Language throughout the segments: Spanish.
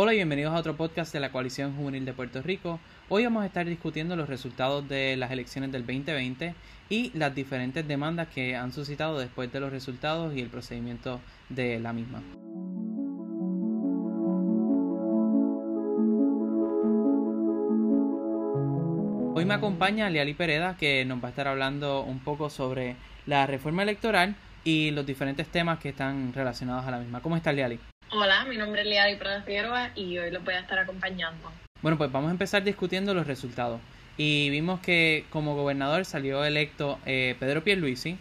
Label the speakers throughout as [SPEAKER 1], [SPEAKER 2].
[SPEAKER 1] Hola y bienvenidos a otro podcast de la Coalición Juvenil de Puerto Rico. Hoy vamos a estar discutiendo los resultados de las elecciones del 2020 y las diferentes demandas que han suscitado después de los resultados y el procedimiento de la misma. Hoy me acompaña Liali Pereda que nos va a estar hablando un poco sobre la reforma electoral y los diferentes temas que están relacionados a la misma. ¿Cómo está Liali?
[SPEAKER 2] Hola, mi nombre es Liadi Prada Figueroa y hoy los voy a estar acompañando.
[SPEAKER 1] Bueno, pues vamos a empezar discutiendo los resultados. Y vimos que como gobernador salió electo eh, Pedro Pierluisi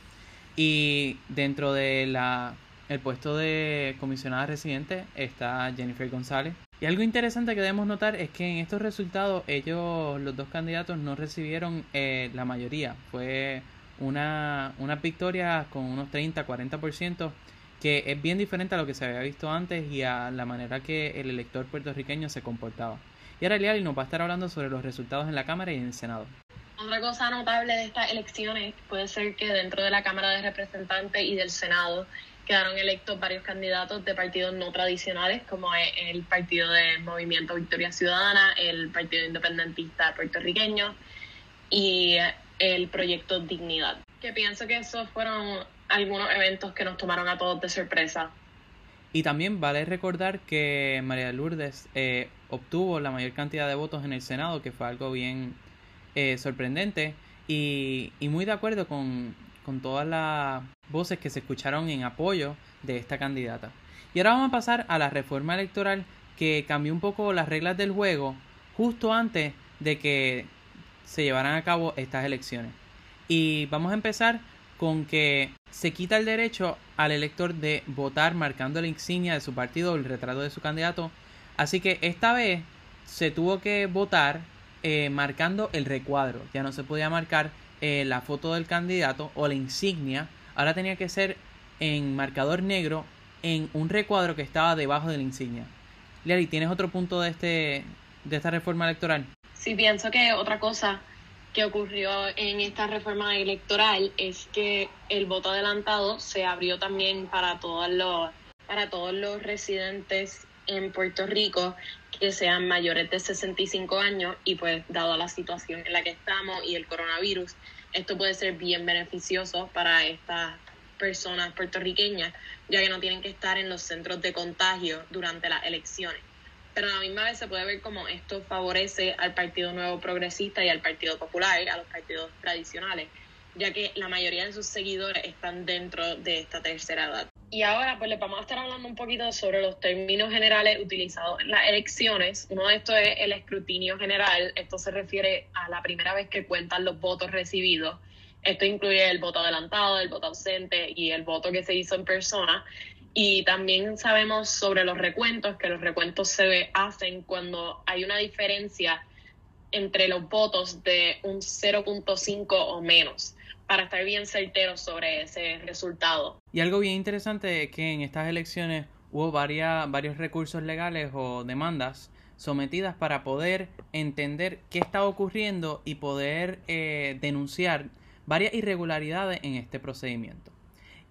[SPEAKER 1] y dentro de la el puesto de comisionada residente está Jennifer González. Y algo interesante que debemos notar es que en estos resultados ellos, los dos candidatos, no recibieron eh, la mayoría. Fue una, una victoria con unos 30-40% que es bien diferente a lo que se había visto antes y a la manera que el elector puertorriqueño se comportaba. Y ahora Liali nos va a estar hablando sobre los resultados en la Cámara y en el Senado.
[SPEAKER 2] Otra cosa notable de estas elecciones puede ser que dentro de la Cámara de Representantes y del Senado quedaron electos varios candidatos de partidos no tradicionales, como el Partido de Movimiento Victoria Ciudadana, el Partido Independentista Puertorriqueño y el Proyecto Dignidad. Que pienso que esos fueron algunos eventos que nos tomaron a todos de sorpresa.
[SPEAKER 1] Y también vale recordar que María Lourdes eh, obtuvo la mayor cantidad de votos en el Senado, que fue algo bien eh, sorprendente y, y, muy de acuerdo con, con todas las voces que se escucharon en apoyo de esta candidata. Y ahora vamos a pasar a la reforma electoral que cambió un poco las reglas del juego justo antes de que se llevaran a cabo estas elecciones. Y vamos a empezar con que se quita el derecho al elector de votar marcando la insignia de su partido o el retrato de su candidato. Así que esta vez se tuvo que votar eh, marcando el recuadro. Ya no se podía marcar eh, la foto del candidato o la insignia. Ahora tenía que ser en marcador negro en un recuadro que estaba debajo de la insignia. Liari, ¿tienes otro punto de, este, de esta reforma electoral?
[SPEAKER 2] Sí, pienso que otra cosa que ocurrió en esta reforma electoral es que el voto adelantado se abrió también para todos los para todos los residentes en Puerto Rico que sean mayores de 65 años y pues dado la situación en la que estamos y el coronavirus, esto puede ser bien beneficioso para estas personas puertorriqueñas, ya que no tienen que estar en los centros de contagio durante las elecciones pero a la misma vez se puede ver como esto favorece al Partido Nuevo Progresista y al Partido Popular, a los partidos tradicionales, ya que la mayoría de sus seguidores están dentro de esta tercera edad. Y ahora pues les vamos a estar hablando un poquito sobre los términos generales utilizados en las elecciones. Uno de estos es el escrutinio general. Esto se refiere a la primera vez que cuentan los votos recibidos. Esto incluye el voto adelantado, el voto ausente y el voto que se hizo en persona. Y también sabemos sobre los recuentos, que los recuentos se hacen cuando hay una diferencia entre los votos de un 0.5 o menos, para estar bien certeros sobre ese resultado.
[SPEAKER 1] Y algo bien interesante es que en estas elecciones hubo varias, varios recursos legales o demandas sometidas para poder entender qué estaba ocurriendo y poder eh, denunciar varias irregularidades en este procedimiento.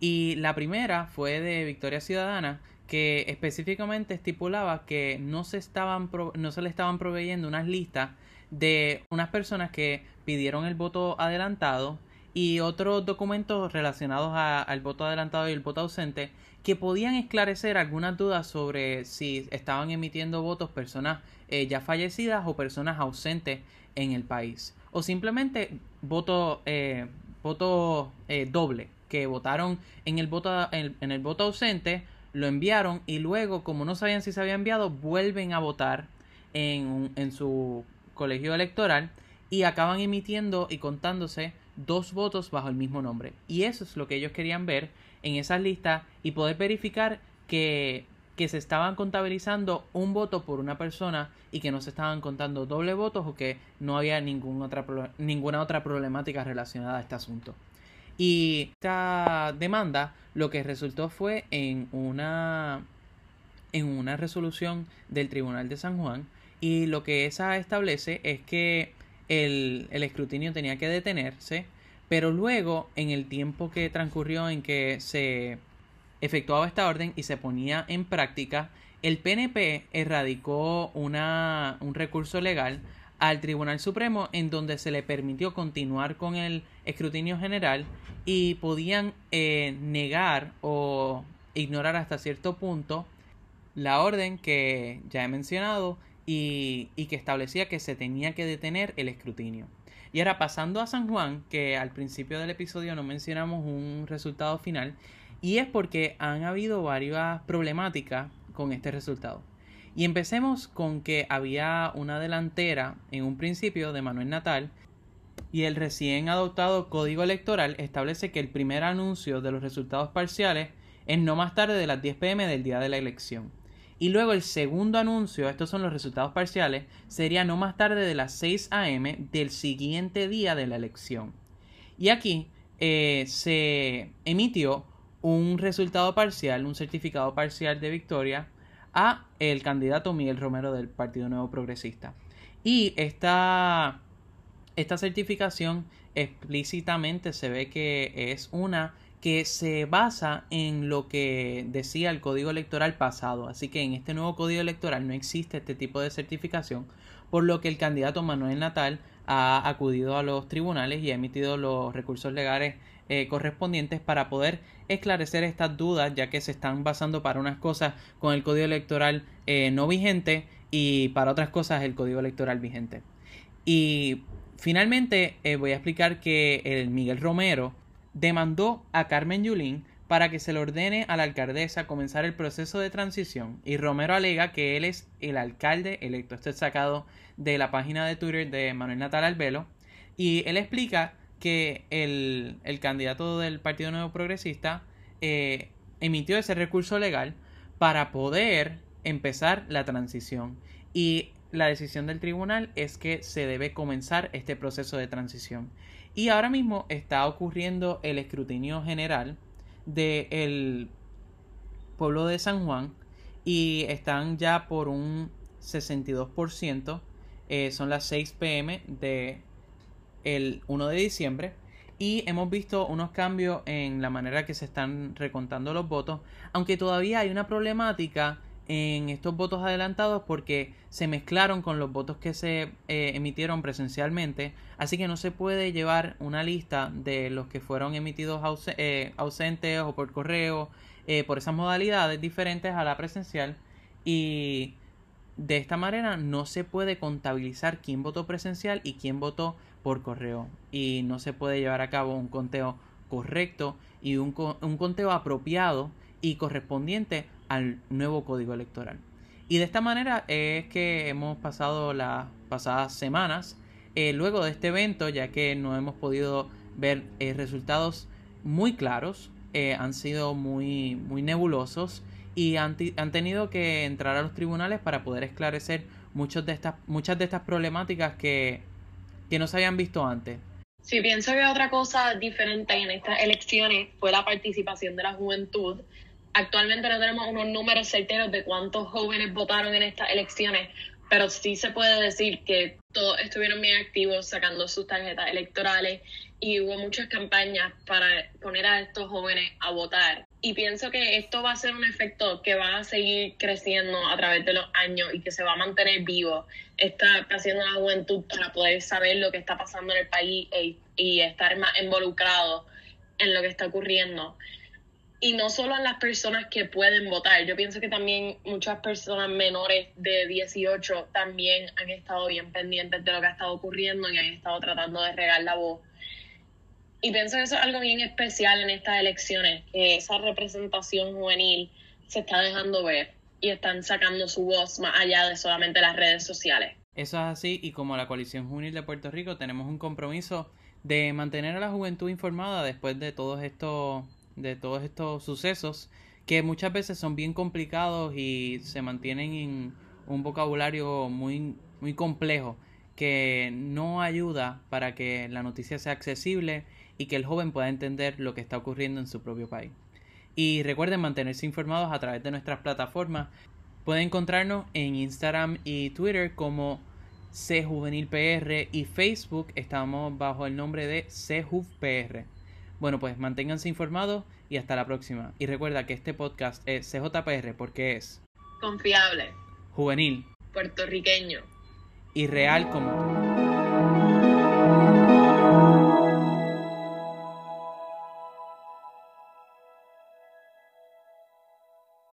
[SPEAKER 1] Y la primera fue de Victoria Ciudadana, que específicamente estipulaba que no se, estaban no se le estaban proveyendo unas listas de unas personas que pidieron el voto adelantado y otros documentos relacionados al voto adelantado y el voto ausente que podían esclarecer algunas dudas sobre si estaban emitiendo votos personas eh, ya fallecidas o personas ausentes en el país. O simplemente voto eh, voto eh, doble que votaron en el voto, en, el voto ausente, lo enviaron y luego, como no sabían si se había enviado, vuelven a votar en, en su colegio electoral y acaban emitiendo y contándose dos votos bajo el mismo nombre. Y eso es lo que ellos querían ver en esas listas y poder verificar que, que se estaban contabilizando un voto por una persona y que no se estaban contando doble votos o que no había ninguna otra, ninguna otra problemática relacionada a este asunto. Y esta demanda lo que resultó fue en una, en una resolución del Tribunal de San Juan y lo que esa establece es que el, el escrutinio tenía que detenerse, pero luego en el tiempo que transcurrió en que se efectuaba esta orden y se ponía en práctica, el PNP erradicó una, un recurso legal al Tribunal Supremo en donde se le permitió continuar con el escrutinio general y podían eh, negar o ignorar hasta cierto punto la orden que ya he mencionado y, y, que establecía que se tenía que detener el escrutinio. Y ahora pasando a San Juan, que al principio del episodio no mencionamos un resultado final, y es porque han habido varias problemáticas con este resultado. Y empecemos con que había una delantera en un principio de Manuel Natal y el recién adoptado Código Electoral establece que el primer anuncio de los resultados parciales es no más tarde de las 10 pm del día de la elección. Y luego el segundo anuncio, estos son los resultados parciales, sería no más tarde de las 6 am del siguiente día de la elección. Y aquí eh, se emitió un resultado parcial, un certificado parcial de victoria a el candidato Miguel Romero del Partido Nuevo Progresista. Y esta, esta certificación explícitamente se ve que es una que se basa en lo que decía el código electoral pasado. Así que en este nuevo código electoral no existe este tipo de certificación, por lo que el candidato Manuel Natal ha acudido a los tribunales y ha emitido los recursos legales eh, correspondientes para poder esclarecer estas dudas, ya que se están basando para unas cosas con el código electoral eh, no vigente y para otras cosas el código electoral vigente. Y finalmente eh, voy a explicar que el Miguel Romero demandó a Carmen Yulín para que se le ordene a la alcaldesa comenzar el proceso de transición y Romero alega que él es el alcalde electo. Esto es sacado de la página de Twitter de Manuel Natal Albelo y él explica que el, candidato del Partido Nuevo Progresista eh, emitió ese recurso legal para poder empezar la transición. Y la decisión del tribunal es que se debe comenzar este proceso de transición. Y ahora mismo está ocurriendo el escrutinio general del pueblo de San Juan y están ya por un 62%, eh, son las 6 pm de el 1 de diciembre. Y hemos visto unos cambios en la manera que se están recontando los votos, aunque todavía hay una problemática en estos votos adelantados porque se mezclaron con los votos que se eh, emitieron presencialmente, así que no se puede llevar una lista de los que fueron emitidos eh, ausentes o por correo, eh, por esas modalidades diferentes a la presencial. Y de esta manera no se puede contabilizar quién votó presencial y quién votó por correo. Y no se puede llevar a cabo un conteo correcto y un, un conteo apropiado y correspondiente al nuevo código electoral. Y de esta manera es que hemos pasado las pasadas semanas eh, luego de este evento, ya que no hemos podido ver eh, resultados muy claros, eh, han sido muy, muy nebulosos y han, han, tenido que entrar a los tribunales para poder esclarecer muchas de estas, muchas de estas problemáticas que que no se habían visto antes.
[SPEAKER 2] Sí, pienso que otra cosa diferente en estas elecciones fue la participación de la juventud. Actualmente no tenemos unos números certeros de cuántos jóvenes votaron en estas elecciones, pero sí se puede decir que todos estuvieron bien activos sacando sus tarjetas electorales y hubo muchas campañas para poner a estos jóvenes a votar. Y pienso que esto va a ser un efecto que va a seguir creciendo a través de los años y que se va a mantener vivo. Está haciendo la juventud para poder saber lo que está pasando en el país e, y estar más involucrado en lo que está ocurriendo. Y no solo en las personas que pueden votar, yo pienso que también muchas personas menores de 18 también han estado bien pendientes de lo que ha estado ocurriendo y han estado tratando de regar la voz y pienso que eso es algo bien especial en estas elecciones, que esa representación juvenil se está dejando ver y están sacando su voz más allá de solamente las redes sociales.
[SPEAKER 1] Eso es así y como la Coalición Juvenil de Puerto Rico tenemos un compromiso de mantener a la juventud informada después de todos estos de todos estos sucesos que muchas veces son bien complicados y se mantienen en un vocabulario muy muy complejo que no ayuda para que la noticia sea accesible y que el joven pueda entender lo que está ocurriendo en su propio país. Y recuerden mantenerse informados a través de nuestras plataformas. Pueden encontrarnos en Instagram y Twitter como CJuvenilPR y Facebook estamos bajo el nombre de CJuvPR. Bueno, pues manténganse informados y hasta la próxima. Y recuerda que este podcast es CJPR porque es
[SPEAKER 2] Confiable.
[SPEAKER 1] Juvenil.
[SPEAKER 2] Puertorriqueño.
[SPEAKER 1] Y real como tú.